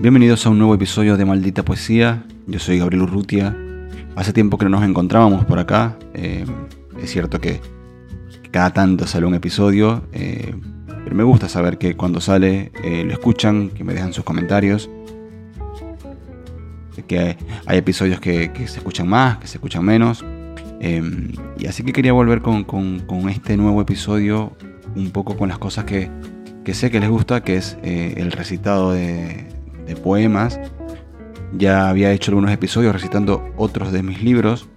Bienvenidos a un nuevo episodio de Maldita Poesía. Yo soy Gabriel Urrutia. Hace tiempo que no nos encontrábamos por acá. Eh, es cierto que cada tanto sale un episodio, eh, pero me gusta saber que cuando sale eh, lo escuchan, que me dejan sus comentarios. Que hay episodios que, se escuchan más, que se escuchan menos. y así que quería volver con, este nuevo episodio, un poco con las cosas que, sé que les gusta, que es el recitado de, de poemas. Ya había hecho algunos episodios recitando otros de mis libros.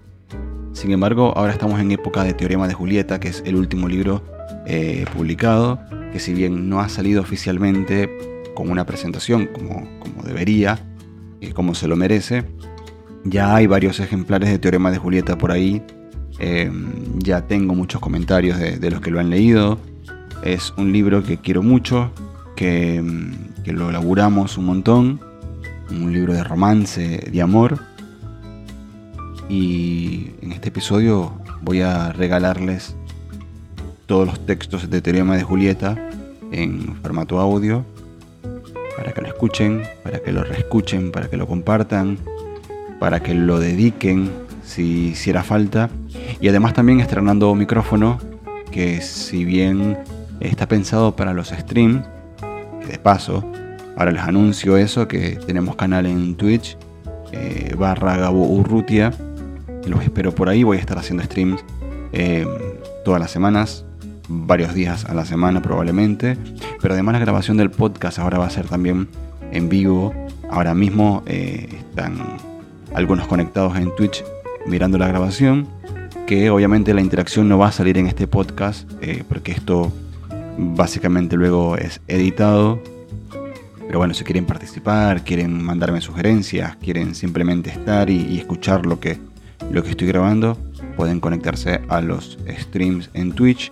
Sin embargo, ahora estamos en época de Teorema de Julieta, que es el último libro eh, publicado, que si bien no ha salido oficialmente con una presentación como, como debería, y eh, como se lo merece, ya hay varios ejemplares de Teorema de Julieta por ahí. Em, ya tengo muchos comentarios de, de, los que lo han leído. Es un libro que quiero mucho, que, em, que lo elaboramos un montón, un libro de romance, de amor. Y en este episodio voy a regalarles todos los textos de Teorema de Julieta en formato audio para que lo escuchen, para que lo reescuchen, para que lo compartan, para que lo dediquen si hiciera falta. Y además también estrenando micrófono que si bien está pensado para los streams, de paso, ahora les anuncio eso, que tenemos canal en Twitch, eh, barra Gabo Urrutia. Los espero por ahí, voy a estar haciendo streams eh, todas las semanas, varios días a la semana probablemente. Pero además la grabación del podcast ahora va a ser también en vivo. Ahora mismo eh, están algunos conectados en Twitch mirando la grabación. Que obviamente la interacción no va a salir en este podcast porque esto básicamente luego es editado. Pero bueno, si quieren participar, quieren mandarme sugerencias, quieren simplemente estar y, escuchar lo que, lo que estoy grabando, pueden conectarse a los streams en Twitch.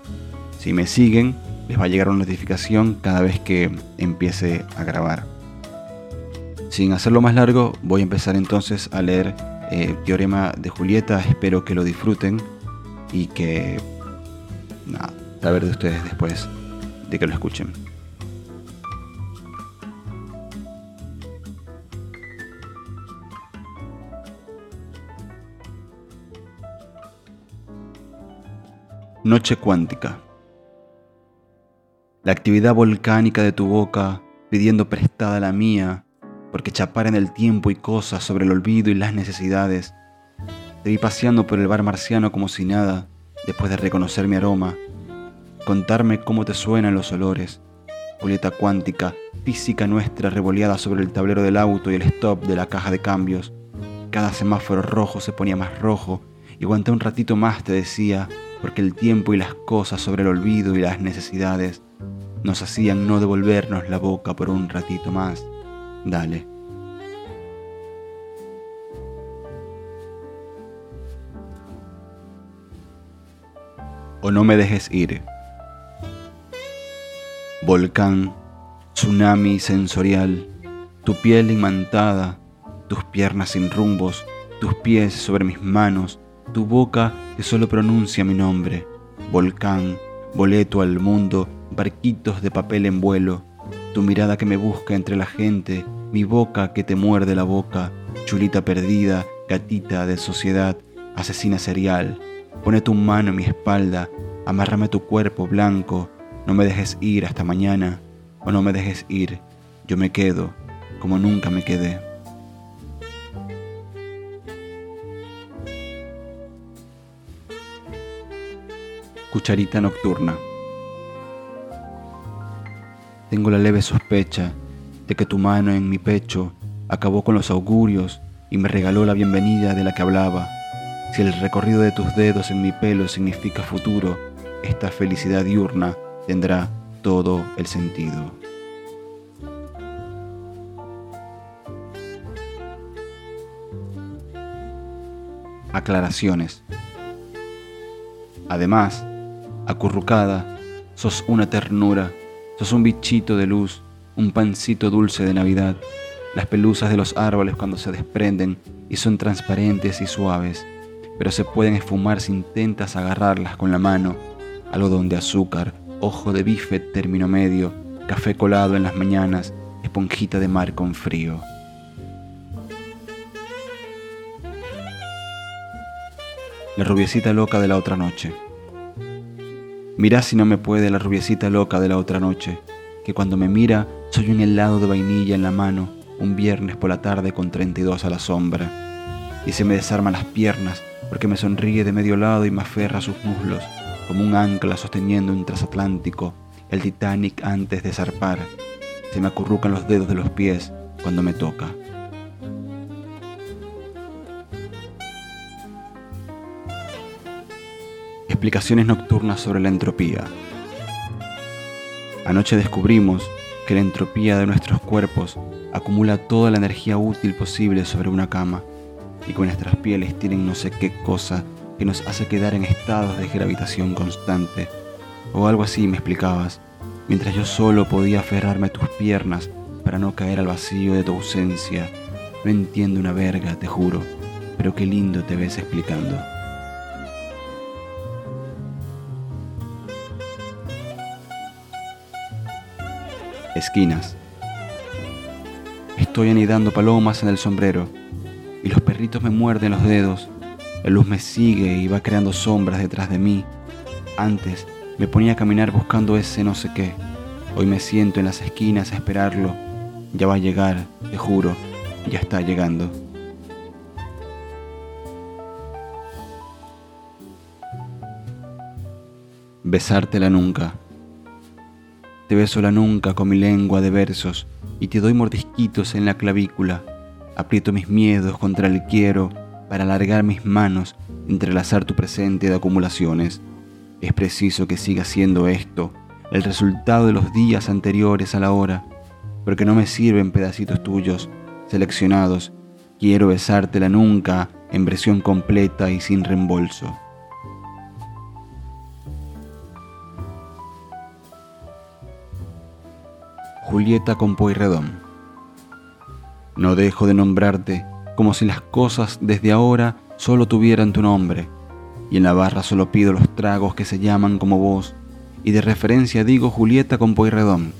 Si me siguen, les va a llegar una notificación cada vez que empiece a grabar. Sin hacerlo más largo, voy a empezar entonces a leer eh, Teorema de Julieta. Espero que lo disfruten y que... Nada, saber de ustedes después de que lo escuchen. Noche cuántica. La actividad volcánica de tu boca pidiendo prestada la mía, porque chapar en el tiempo y cosas sobre el olvido y las necesidades. Te vi paseando por el bar marciano como si nada, después de reconocer mi aroma, contarme cómo te suenan los olores. Julieta cuántica, física nuestra revoleada sobre el tablero del auto y el stop de la caja de cambios. Cada semáforo rojo se ponía más rojo y aguanté un ratito más, te decía, porque el tiempo y las cosas sobre el olvido y las necesidades nos hacían no devolvernos la boca por un ratito más. Dale. O no me dejes ir volcán, tsunami sensorial, tu piel imantada, tus piernas sin rumbos, tus pies sobre mis manos, tu boca que solo pronuncia mi nombre, volcán, boleto al mundo, barquitos de papel en vuelo, tu mirada que me busca entre la gente, mi boca que te muerde la boca, chulita perdida, gatita de sociedad, asesina serial, pone tu mano en mi espalda, amárrame tu cuerpo blanco, no me dejes ir hasta mañana o no me dejes ir. Yo me quedo como nunca me quedé. Cucharita nocturna. Tengo la leve sospecha de que tu mano en mi pecho acabó con los augurios y me regaló la bienvenida de la que hablaba. Si el recorrido de tus dedos en mi pelo significa futuro, esta felicidad diurna tendrá todo el sentido. Aclaraciones. Además, acurrucada, sos una ternura, sos un bichito de luz, un pancito dulce de Navidad, las pelusas de los árboles cuando se desprenden y son transparentes y suaves, pero se pueden esfumar si intentas agarrarlas con la mano, algodón de azúcar, ojo de bife término medio, café colado en las mañanas, esponjita de mar con frío. La rubiecita loca de la otra noche. Mirá si no me puede la rubiecita loca de la otra noche, que cuando me mira soy un helado de vainilla en la mano, un viernes por la tarde con 32 a la sombra. Y se me desarman las piernas porque me sonríe de medio lado y me aferra sus muslos, como un ancla sosteniendo un transatlántico, el Titanic antes de zarpar. Se me acurrucan los dedos de los pies cuando me toca. Explicaciones nocturnas sobre la entropía. Anoche descubrimos que la entropía de nuestros cuerpos acumula toda la energía útil posible sobre una cama y que nuestras pieles tienen no sé qué cosa que nos hace quedar en estados de gravitación constante. O algo así me explicabas, mientras yo solo podía aferrarme a tus piernas para no caer al vacío de tu ausencia. No entiendo una verga, te juro, pero qué lindo te ves explicando. Esquinas. Estoy anidando palomas en el sombrero y los perritos me muerden los dedos. La luz me sigue y va creando sombras detrás de mí. Antes me ponía a caminar buscando ese no sé qué. Hoy me siento en las esquinas a esperarlo. Ya va a llegar, te juro, ya está llegando. Besártela nunca. Te beso la nunca con mi lengua de versos y te doy mordisquitos en la clavícula Aprieto mis miedos contra el quiero para alargar mis manos, entrelazar tu presente de acumulaciones. Es preciso que siga siendo esto, el resultado de los días anteriores a la hora, porque no me sirven pedacitos tuyos, seleccionados. Quiero besártela nunca en versión completa y sin reembolso. Julieta con no dejo de nombrarte como si las cosas desde ahora solo tuvieran tu nombre, y en la barra solo pido los tragos que se llaman como vos, y de referencia digo Julieta con Poirredón.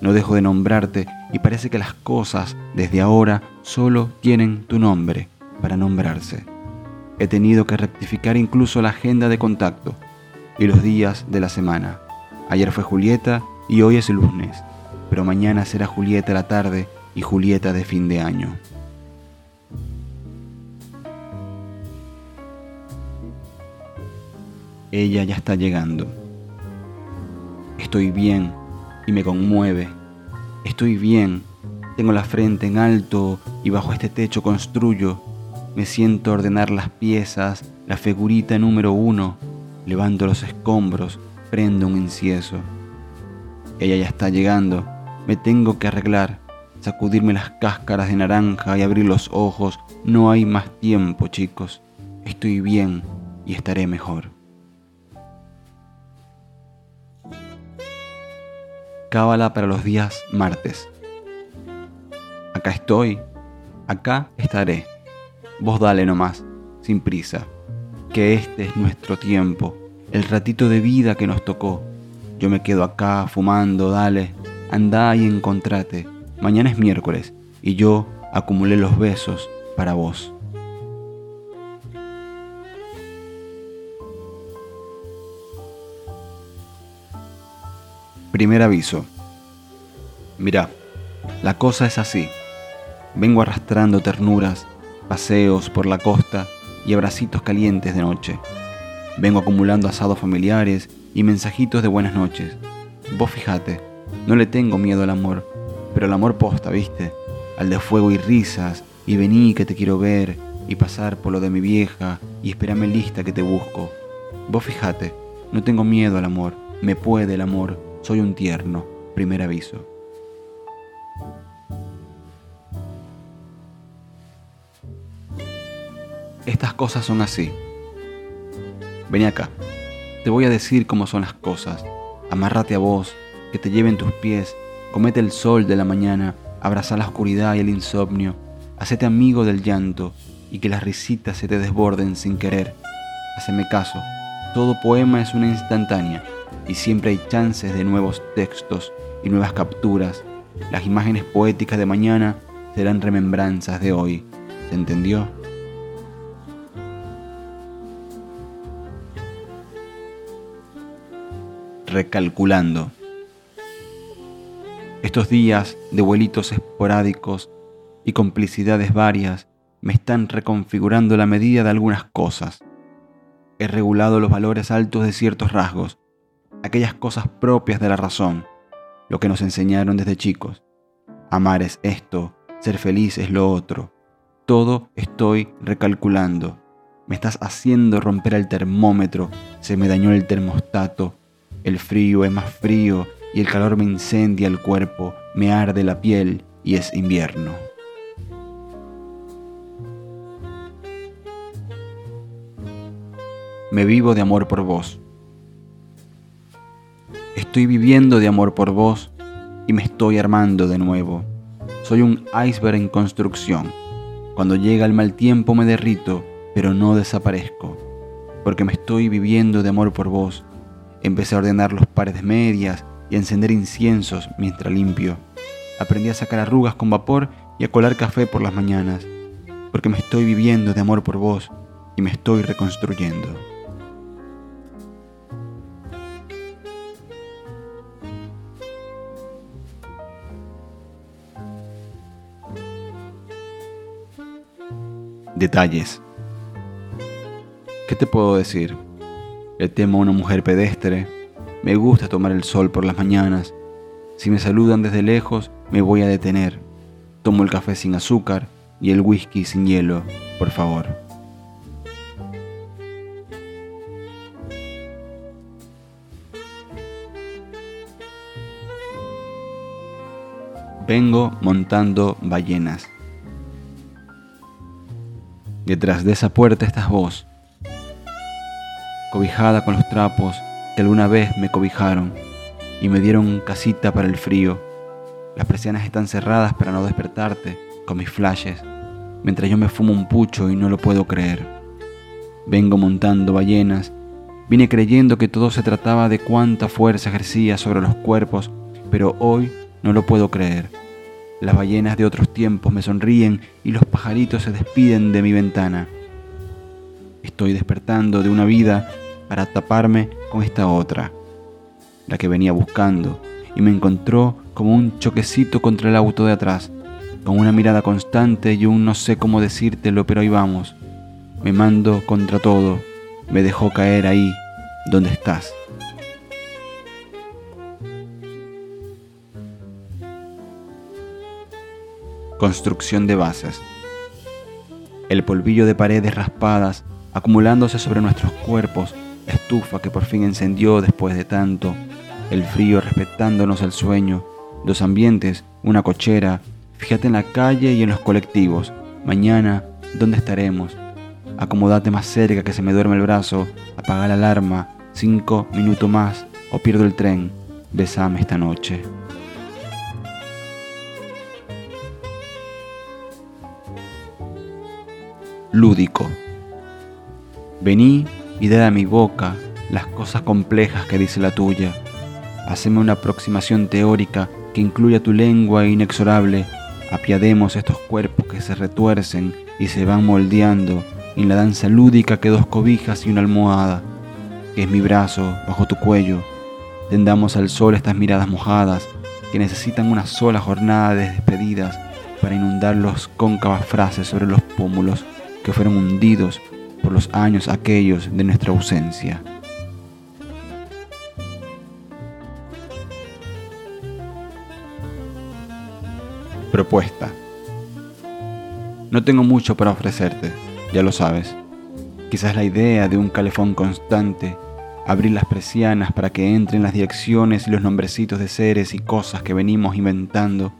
No dejo de nombrarte y parece que las cosas desde ahora solo tienen tu nombre para nombrarse. He tenido que rectificar incluso la agenda de contacto y los días de la semana. Ayer fue Julieta y hoy es el lunes, pero mañana será Julieta la tarde y Julieta de fin de año. Ella ya está llegando. Estoy bien y me conmueve. Estoy bien, tengo la frente en alto y bajo este techo construyo. Me siento ordenar las piezas, la figurita número uno, levanto los escombros, prendo un incienso. Ella ya está llegando, me tengo que arreglar sacudirme las cáscaras de naranja y abrir los ojos. No hay más tiempo, chicos. Estoy bien y estaré mejor. Cábala para los días martes. Acá estoy, acá estaré. Vos dale nomás, sin prisa, que este es nuestro tiempo, el ratito de vida que nos tocó. Yo me quedo acá fumando, dale, andá y encontrate Mañana es miércoles y yo acumulé los besos para vos. Primer aviso. Mira, la cosa es así. Vengo arrastrando ternuras, paseos por la costa y abracitos calientes de noche. Vengo acumulando asados familiares y mensajitos de buenas noches. Vos fijate, no le tengo miedo al amor, pero el amor posta, ¿viste? Al de fuego y risas, y vení que te quiero ver, y pasar por lo de mi vieja, y esperame lista que te busco. Vos fijate, no tengo miedo al amor, me puede el amor, soy un tierno, primer aviso. Estas cosas son así. Vení acá, te voy a decir cómo son las cosas. Amárrate a vos, que te lleven tus pies Comete el sol de la mañana, abraza la oscuridad y el insomnio, hacete amigo del llanto y que las risitas se te desborden sin querer. Haceme caso, todo poema es una instantánea y siempre hay chances de nuevos textos y nuevas capturas Las imágenes poéticas de mañana serán remembranzas de hoy. ¿Se entendió? Recalculando. Estos días de vuelitos esporádicos y complicidades varias me están reconfigurando la medida de algunas cosas. He regulado los valores altos de ciertos rasgos, aquellas cosas propias de la razón, lo que nos enseñaron desde chicos. Amar es esto, ser feliz es lo otro. Todo estoy recalculando. Me estás haciendo romper el termómetro, se me dañó el termostato. El frío es más frío y el calor me incendia el cuerpo, me arde la piel y es invierno. Me vivo de amor por vos. Estoy viviendo de amor por vos y me estoy armando de nuevo. Soy un iceberg en construcción. Cuando llega el mal tiempo me derrito, pero no desaparezco, porque me estoy viviendo de amor por vos. Empecé a ordenar los pares de medias y a encender inciensos mientras limpio. Aprendí a sacar arrugas con vapor y a colar café por las mañanas, porque me estoy viviendo de amor por vos y me estoy reconstruyendo. Detalles. ¿Qué te puedo decir? Le temo a una mujer pedestre. Me gusta tomar el sol por las mañanas. Si me saludan desde lejos, me voy a detener. Tomo el café sin azúcar y el whisky sin hielo, por favor. Vengo montando ballenas. Detrás de esa puerta estás vos, cobijada con los trapos que alguna vez me cobijaron y me dieron casita para el frío. Las persianas están cerradas para no despertarte con mis flashes, mientras yo me fumo un pucho y no lo puedo creer. Vengo montando ballenas, vine creyendo que todo se trataba de cuánta fuerza ejercía sobre los cuerpos, pero hoy no lo puedo creer. Las ballenas de otros tiempos me sonríen y los pajaritos se despiden de mi ventana. Estoy despertando de una vida para taparme con esta otra, la que venía buscando, y me encontró como un choquecito contra el auto de atrás, con una mirada constante y un no sé cómo decírtelo, pero ahí vamos. Me mando contra todo, me dejó caer ahí, donde estás. Construcción de bases. El polvillo de paredes raspadas acumulándose sobre nuestros cuerpos, estufa que por fin encendió después de tanto, el frío respetándonos el sueño, los ambientes, una cochera, fíjate en la calle y en los colectivos. Mañana, ¿dónde estaremos? Acomodate más cerca que se me duerme el brazo, apaga la alarma, cinco minutos más o pierdo el tren. Besame esta noche. Lúdico. Vení y dé a mi boca las cosas complejas que dice la tuya. Haceme una aproximación teórica que incluya tu lengua inexorable. Apiademos estos cuerpos que se retuercen y se van moldeando en la danza lúdica que dos cobijas y una almohada, que es mi brazo bajo tu cuello. Tendamos al sol estas miradas mojadas que necesitan una sola jornada de despedidas para inundar los cóncavas frases sobre los pómulos que fueron hundidos por los años aquellos de nuestra ausencia. Propuesta. No tengo mucho para ofrecerte, ya lo sabes. Quizás la idea de un calefón constante, abrir las persianas para que entren las direcciones y los nombrecitos de seres y cosas que venimos inventando,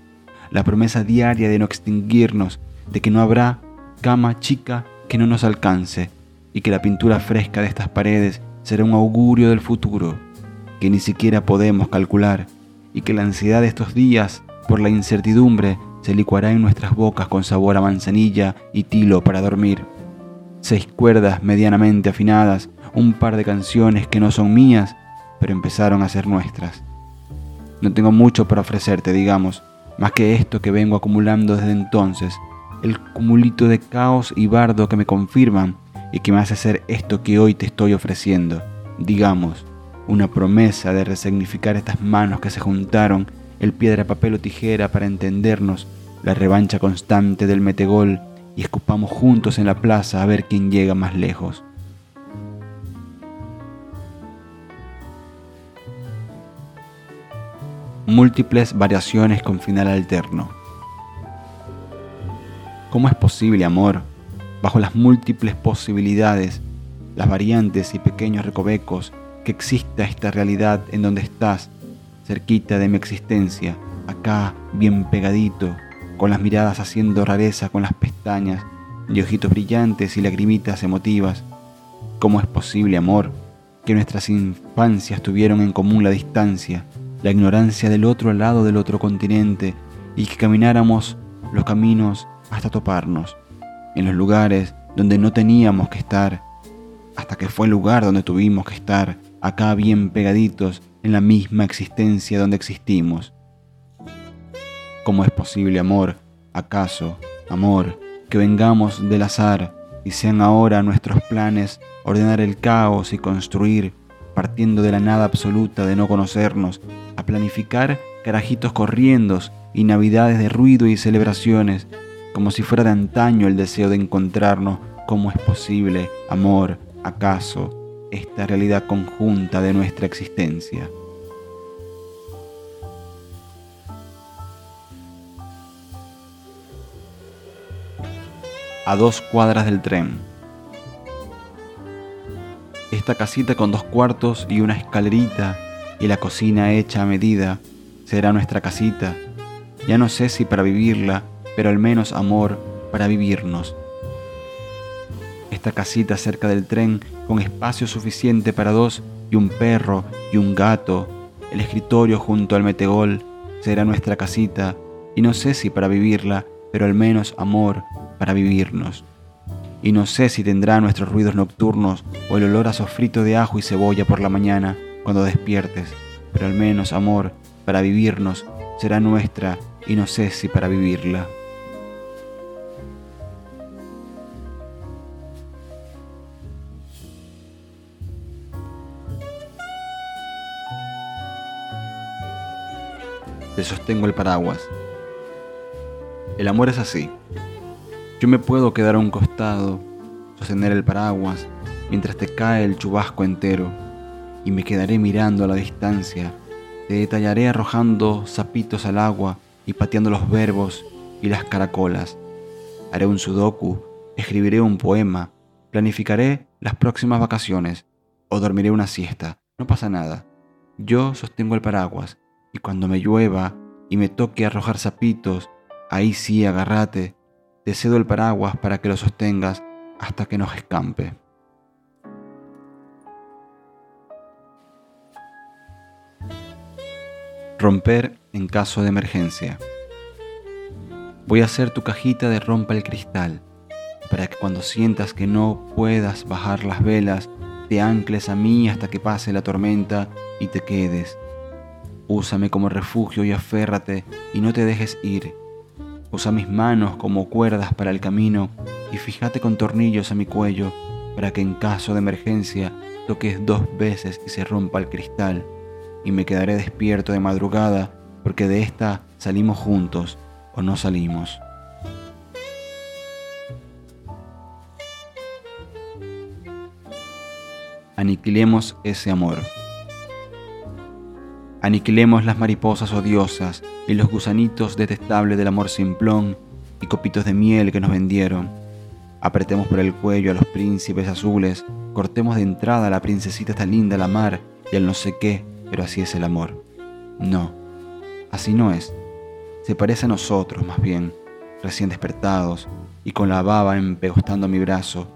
la promesa diaria de no extinguirnos, de que no habrá cama chica que no nos alcance y que la pintura fresca de estas paredes será un augurio del futuro que ni siquiera podemos calcular y que la ansiedad de estos días por la incertidumbre se licuará en nuestras bocas con sabor a manzanilla y tilo para dormir. Seis cuerdas medianamente afinadas, un par de canciones que no son mías, pero empezaron a ser nuestras. No tengo mucho para ofrecerte, digamos, más que esto que vengo acumulando desde entonces, el cumulito de caos y bardo que me confirman y que me hace hacer esto que hoy te estoy ofreciendo, digamos, una promesa de resignificar estas manos que se juntaron, el piedra, papel o tijera para entendernos, la revancha constante del metegol y escupamos juntos en la plaza a ver quién llega más lejos. Múltiples variaciones con final alterno. ¿Cómo es posible, amor, bajo las múltiples posibilidades, las variantes y pequeños recovecos, que exista esta realidad en donde estás, cerquita de mi existencia, acá, bien pegadito, con las miradas haciendo rareza con las pestañas, y ojitos brillantes y lagrimitas emotivas. ¿Cómo es posible, amor, que nuestras infancias tuvieron en común la distancia, la ignorancia del otro lado del otro continente, y que camináramos los caminos hasta toparnos, en los lugares donde no teníamos que estar, hasta que fue el lugar donde tuvimos que estar, acá bien pegaditos en la misma existencia donde existimos? ¿Cómo es posible, amor, acaso, amor, que vengamos del azar y sean ahora nuestros planes ordenar el caos y construir, partiendo de la nada absoluta de no conocernos, a planificar carajitos corriendo y navidades de ruido y celebraciones, como si fuera de antaño el deseo de encontrarnos? ¿Cómo es posible, amor, acaso, esta realidad conjunta de nuestra existencia? a dos cuadras del tren. Esta casita con dos cuartos y una escalerita y la cocina hecha a medida será nuestra casita. Ya no sé si para vivirla, pero al menos amor para vivirnos. Esta casita cerca del tren con espacio suficiente para dos y un perro y un gato, el escritorio junto al metegol, será nuestra casita y no sé si para vivirla, pero al menos amor para vivirnos. Y no sé si tendrá nuestros ruidos nocturnos o el olor a sofrito de ajo y cebolla por la mañana cuando despiertes, pero al menos amor para vivirnos será nuestra y no sé si para vivirla. Te sostengo el paraguas. El amor es así. Yo me puedo quedar a un costado, sostener el paraguas, mientras te cae el chubasco entero, y me quedaré mirando a la distancia. Te detallaré arrojando zapitos al agua y pateando los verbos y las caracolas. Haré un sudoku, escribiré un poema, planificaré las próximas vacaciones o dormiré una siesta. No pasa nada. Yo sostengo el paraguas y cuando me llueva y me toque arrojar zapitos, ahí sí agárrate te cedo el paraguas para que lo sostengas hasta que nos escampe. Romper en caso de emergencia. Voy a hacer tu cajita de rompa el cristal, para que cuando sientas que no puedas bajar las velas, te ancles a mí hasta que pase la tormenta y te quedes. Úsame como refugio y aférrate y no te dejes ir Usa mis manos como cuerdas para el camino y fíjate con tornillos a mi cuello para que en caso de emergencia toques dos veces y se rompa el cristal y me quedaré despierto de madrugada porque de esta salimos juntos o no salimos. Aniquilemos ese amor. Aniquilemos las mariposas odiosas y los gusanitos detestables del amor simplón y copitos de miel que nos vendieron. Apretemos por el cuello a los príncipes azules, cortemos de entrada a la princesita tan linda la mar y al no sé qué, pero así es el amor. No, así no es. Se parece a nosotros, más bien, recién despertados y con la baba empegostando mi brazo,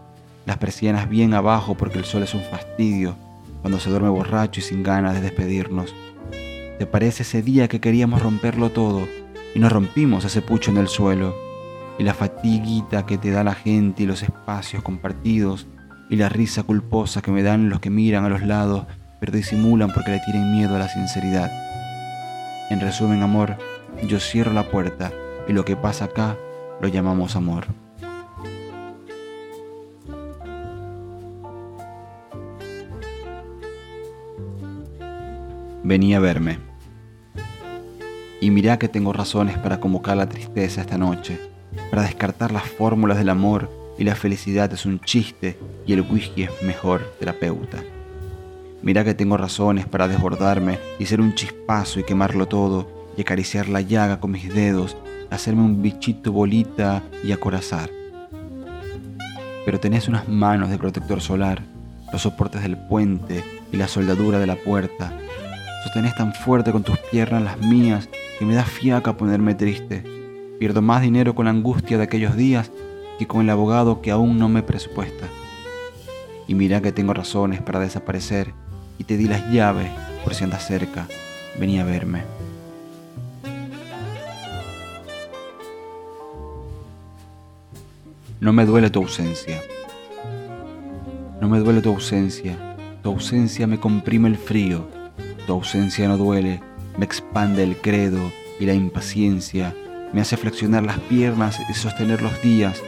las persianas bien abajo porque el sol es un fastidio cuando se duerme borracho y sin ganas de despedirnos. ¿Te parece ese día que queríamos romperlo todo y nos rompimos ese pucho en el suelo? Y la fatiguita que te da la gente y los espacios compartidos y la risa culposa que me dan los que miran a los lados pero disimulan porque le tienen miedo a la sinceridad. En resumen, amor, yo cierro la puerta y lo que pasa acá lo llamamos amor. Venía a verme. Y mirá que tengo razones para convocar la tristeza esta noche, para descartar las fórmulas del amor y la felicidad es un chiste y el whisky es mejor terapeuta. Mirá que tengo razones para desbordarme y ser un chispazo y quemarlo todo y acariciar la llaga con mis dedos, hacerme un bichito bolita y acorazar. Pero tenés unas manos de protector solar, los soportes del puente y la soldadura de la puerta. Sostenés tan fuerte con tus piernas las mías que me da fiaca ponerme triste. Pierdo más dinero con la angustia de aquellos días que con el abogado que aún no me presupuesta. Y mira que tengo razones para desaparecer y te di las llaves por si andas cerca. Venía a verme. No me duele tu ausencia. No me duele tu ausencia. Tu ausencia me comprime el frío. Tu ausencia no duele. Me expande el credo y la impaciencia. Me hace flexionar las piernas y sostener los días.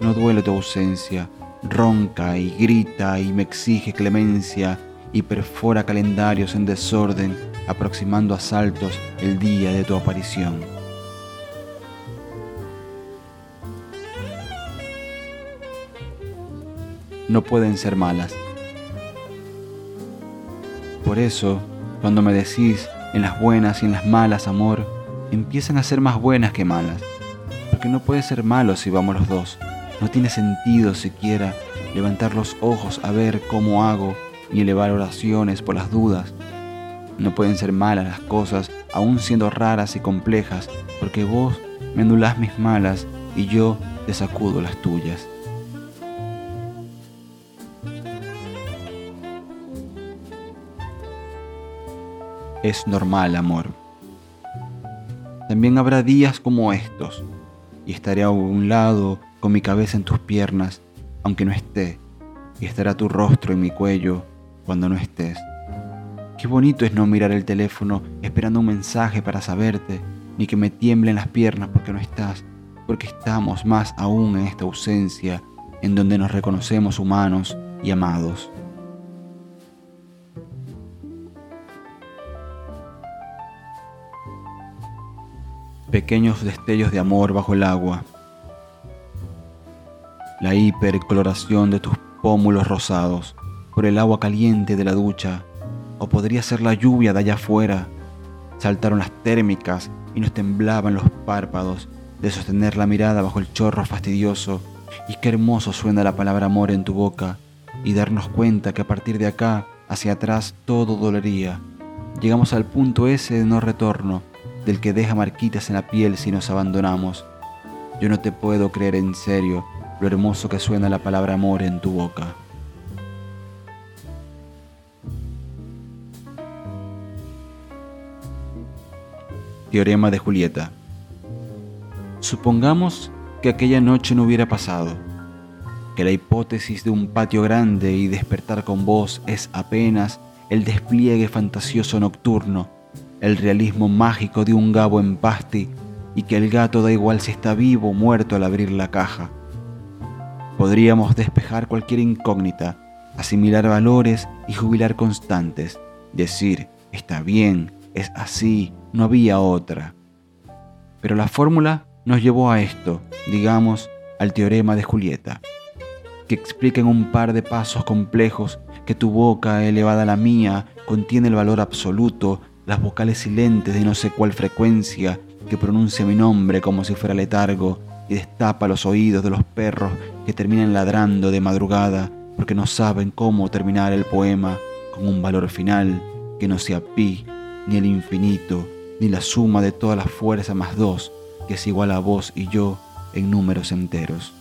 No duele tu ausencia. Ronca y grita y me exige clemencia y perfora calendarios en desorden, aproximando a saltos el día de tu aparición. No pueden ser malas. Por eso, cuando me decís en las buenas y en las malas, amor, empiezan a ser más buenas que malas. Porque no puede ser malo si vamos los dos. No tiene sentido siquiera levantar los ojos a ver cómo hago ni elevar oraciones por las dudas. No pueden ser malas las cosas, aun siendo raras y complejas, porque vos me anulás mis malas y yo te sacudo las tuyas. Es normal, amor. También habrá días como estos, y estaré a un lado con mi cabeza en tus piernas, aunque no esté, y estará tu rostro en mi cuello cuando no estés. Qué bonito es no mirar el teléfono esperando un mensaje para saberte, ni que me tiemblen las piernas porque no estás, porque estamos más aún en esta ausencia en donde nos reconocemos humanos y amados. Pequeños destellos de amor bajo el agua. La hipercoloración de tus pómulos rosados por el agua caliente de la ducha, o podría ser la lluvia de allá afuera. Saltaron las térmicas y nos temblaban los párpados de sostener la mirada bajo el chorro fastidioso, y qué hermoso suena la palabra amor en tu boca, y darnos cuenta que a partir de acá, hacia atrás, todo dolería. Llegamos al punto ese de no retorno, del que deja marquitas en la piel si nos abandonamos. Yo no te puedo creer en serio lo hermoso que suena la palabra amor en tu boca. Teorema de Julieta. Supongamos que aquella noche no hubiera pasado, que la hipótesis de un patio grande y despertar con vos es apenas el despliegue fantasioso nocturno, el realismo mágico de un gabo en pasti y que el gato da igual si está vivo o muerto al abrir la caja. Podríamos despejar cualquier incógnita, asimilar valores y jubilar constantes, decir, está bien, es así, no había otra. Pero la fórmula nos llevó a esto, digamos, al teorema de Julieta, que explica en un par de pasos complejos que tu boca, elevada a la mía, contiene el valor absoluto, las vocales silentes de no sé cuál frecuencia, que pronuncia mi nombre como si fuera letargo y destapa los oídos de los perros que terminan ladrando de madrugada porque no saben cómo terminar el poema con un valor final que no sea pi ni el infinito ni la suma de todas las fuerzas más dos, que es igual a vos y yo en números enteros.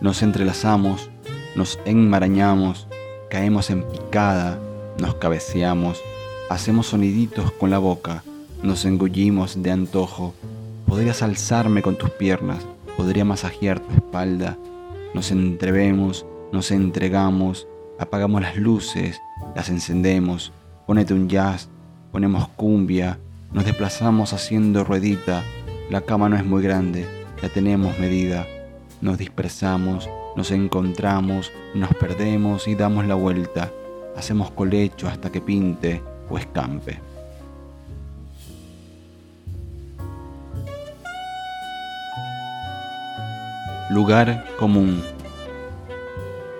Nos entrelazamos, nos enmarañamos, caemos en picada, nos cabeceamos, hacemos soniditos con la boca, nos engullimos de antojo, podrías alzarme con tus piernas, podría masajear tu espalda. Nos entrevemos, nos entregamos, apagamos las luces, las encendemos, ponete un jazz, ponemos cumbia, nos desplazamos haciendo ruedita, la cama no es muy grande, la tenemos medida, nos dispersamos, nos encontramos, nos perdemos y damos la vuelta, hacemos colecho hasta que pinte o escampe. Lugar común.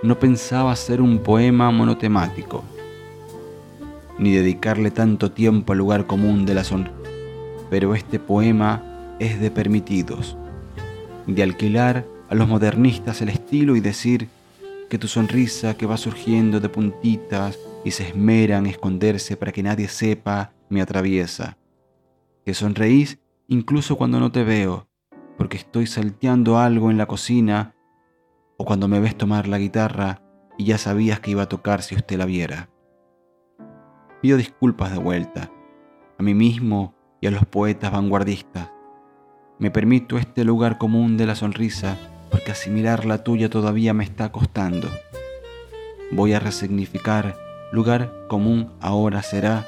No pensaba hacer un poema monotemático, ni dedicarle tanto tiempo al lugar común de la sonrisa, pero este poema es de permitidos, de alquilar a los modernistas el estilo y decir que tu sonrisa que va surgiendo de puntitas y se esmera en esconderse para que nadie sepa me atraviesa, que sonreís incluso cuando no te veo, porque estoy salteando algo en la cocina o cuando me ves tomar la guitarra y ya sabías que iba a tocar si usted la viera. Pido disculpas de vuelta, a mí mismo y a los poetas vanguardistas. Me permito este lugar común de la sonrisa porque asimilar la tuya todavía me está costando. Voy a resignificar lugar común ahora será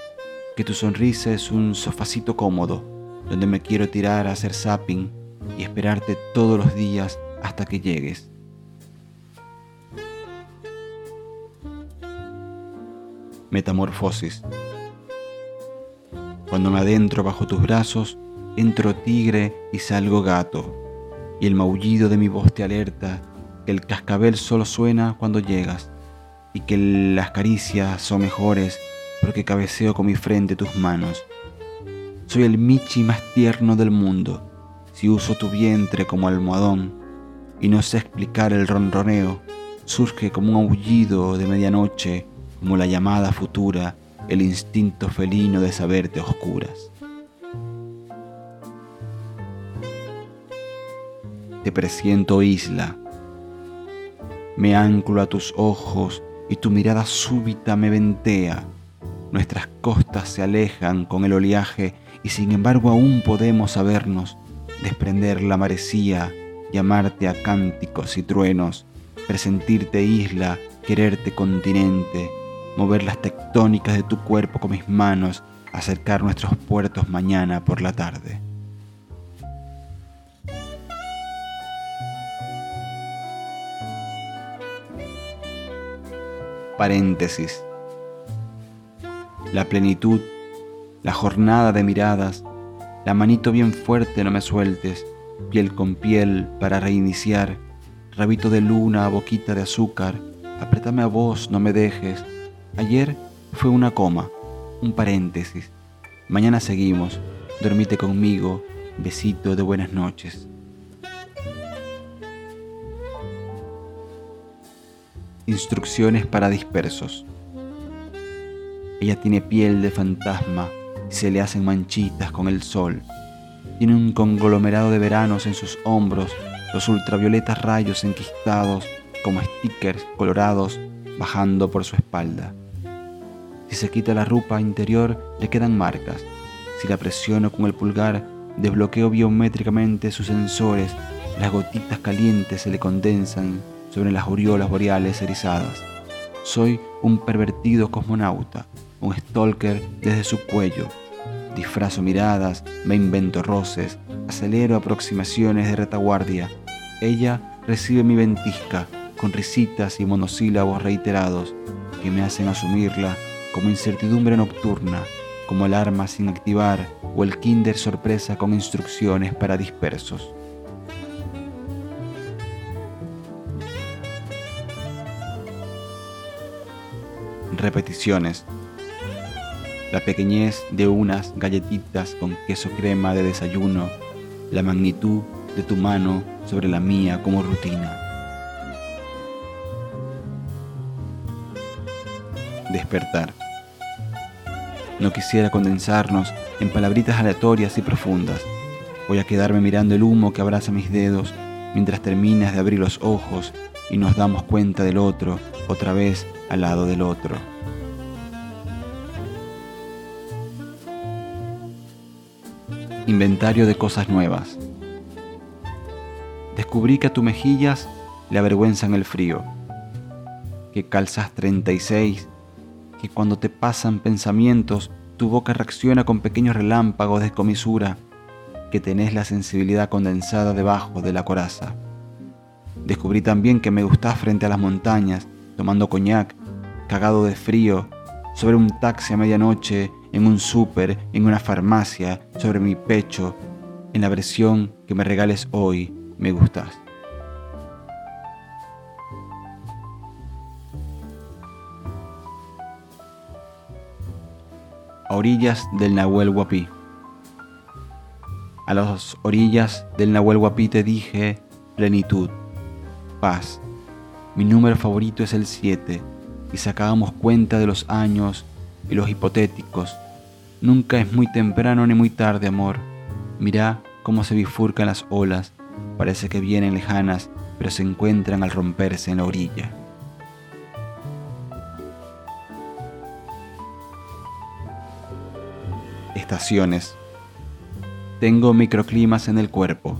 que tu sonrisa es un sofacito cómodo donde me quiero tirar a hacer zapping y esperarte todos los días hasta que llegues. Metamorfosis. Cuando me adentro bajo tus brazos, entro tigre y salgo gato, y el maullido de mi voz te alerta que el cascabel solo suena cuando llegas, y que las caricias son mejores porque cabeceo con mi frente tus manos. Soy el michi más tierno del mundo, si uso tu vientre como almohadón y no sé explicar el ronroneo, surge como un aullido de medianoche, como la llamada futura, el instinto felino de saberte oscuras. Presiento isla, me anclo a tus ojos y tu mirada súbita me ventea. Nuestras costas se alejan con el oleaje y sin embargo aún podemos sabernos desprender la marecía, llamarte a cánticos y truenos, presentirte isla, quererte continente, mover las tectónicas de tu cuerpo con mis manos, acercar nuestros puertos mañana por la tarde. Paréntesis. La plenitud, la jornada de miradas, la manito bien fuerte no me sueltes, piel con piel para reiniciar, rabito de luna, boquita de azúcar, apretame a vos, no me dejes. Ayer fue una coma, un paréntesis. Mañana seguimos, dormite conmigo, besito de buenas noches. Instrucciones para dispersos. Ella tiene piel de fantasma, se le hacen manchitas con el sol. Tiene un conglomerado de veranos en sus hombros, los ultravioletas rayos enquistados como stickers colorados bajando por su espalda. Si se quita la ropa interior, le quedan marcas. Si la presiono con el pulgar, desbloqueo biométricamente sus sensores, las gotitas calientes se le condensan sobre las aureolas boreales erizadas. Soy un pervertido cosmonauta, un stalker desde su cuello. Disfrazo miradas, me invento roces, acelero aproximaciones de retaguardia. Ella recibe mi ventisca con risitas y monosílabos reiterados que me hacen asumirla como incertidumbre nocturna, como el arma sin activar o el kinder sorpresa con instrucciones para dispersos. Repeticiones la pequeñez de unas galletitas con queso crema de desayuno, la magnitud de tu mano sobre la mía como rutina. Despertar. No quisiera condensarnos en palabritas aleatorias y profundas. Voy a quedarme mirando el humo que abraza mis dedos mientras terminas de abrir los ojos y nos damos cuenta del otro, otra vez al lado del otro. Inventario de cosas nuevas. Descubrí que a tus mejillas le avergüenzan el frío, que calzas 36, que cuando te pasan pensamientos tu boca reacciona con pequeños relámpagos de comisura, que tenés la sensibilidad condensada debajo de la coraza. Descubrí también que me gustás frente a las montañas, tomando coñac, cagado de frío, sobre un taxi a medianoche, en un súper, en una farmacia, sobre mi pecho, en la versión que me regales hoy, me gustas. A orillas del Nahuel Guapí. A las orillas del Nahuel Guapí te dije plenitud, paz. Mi número favorito es el 7 y sacábamos cuenta de los años y los hipotéticos. Nunca es muy temprano ni muy tarde, amor. Mirá cómo se bifurcan las olas. Parece que vienen lejanas, pero se encuentran al romperse en la orilla. Estaciones. Tengo microclimas en el cuerpo.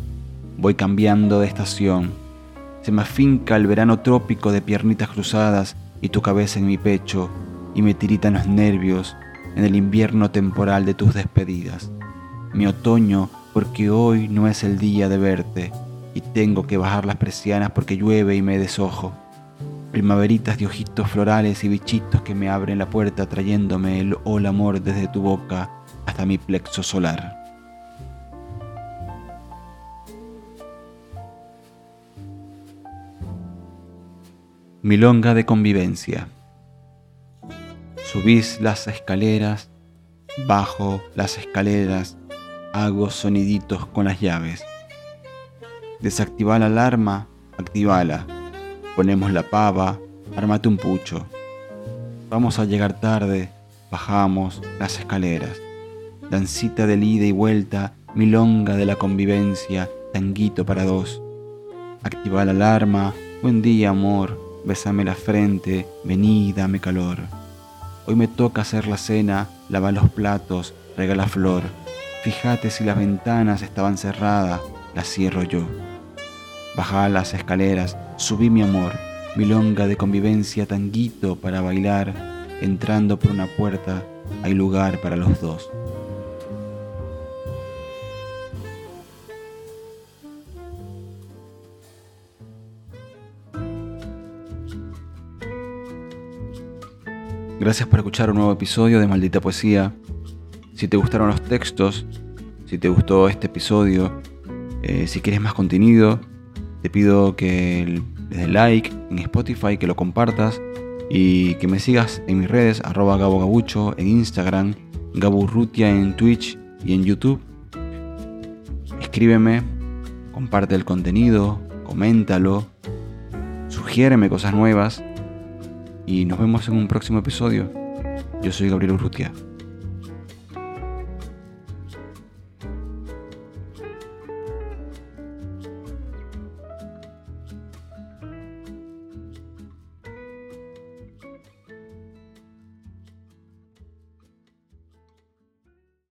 Voy cambiando de estación. Se me afinca el verano trópico de piernitas cruzadas y tu cabeza en mi pecho y me tiritan los nervios en el invierno temporal de tus despedidas. Mi otoño porque hoy no es el día de verte y tengo que bajar las persianas porque llueve y me desojo. Primaveritas de ojitos florales y bichitos que me abren la puerta trayéndome el hola amor desde tu boca hasta mi plexo solar. Milonga de convivencia. Subís las escaleras, bajo las escaleras, hago soniditos con las llaves. Desactiva la alarma, activala. Ponemos la pava, armate un pucho. Vamos a llegar tarde, bajamos las escaleras. Dancita de ida y vuelta, milonga de la convivencia, tanguito para dos. Activa la alarma, buen día amor, Bésame la frente, vení, dame calor. Hoy me toca hacer la cena, lava los platos, regala flor. Fíjate si las ventanas estaban cerradas, las cierro yo. Bajá las escaleras, subí mi amor, milonga de convivencia, tanguito para bailar. Entrando por una puerta, hay lugar para los dos. Gracias por escuchar un nuevo episodio de Maldita Poesía. Si te gustaron los textos, si te gustó este episodio, eh, si quieres más contenido, te pido que le des like en Spotify, que lo compartas y que me sigas en mis redes, arroba Gabo Gabucho en Instagram, Gaburrutia en Twitch y en YouTube. Escríbeme, comparte el contenido, coméntalo, sugiéreme cosas nuevas y nos vemos en un próximo episodio. Yo soy Gabriel Urrutia.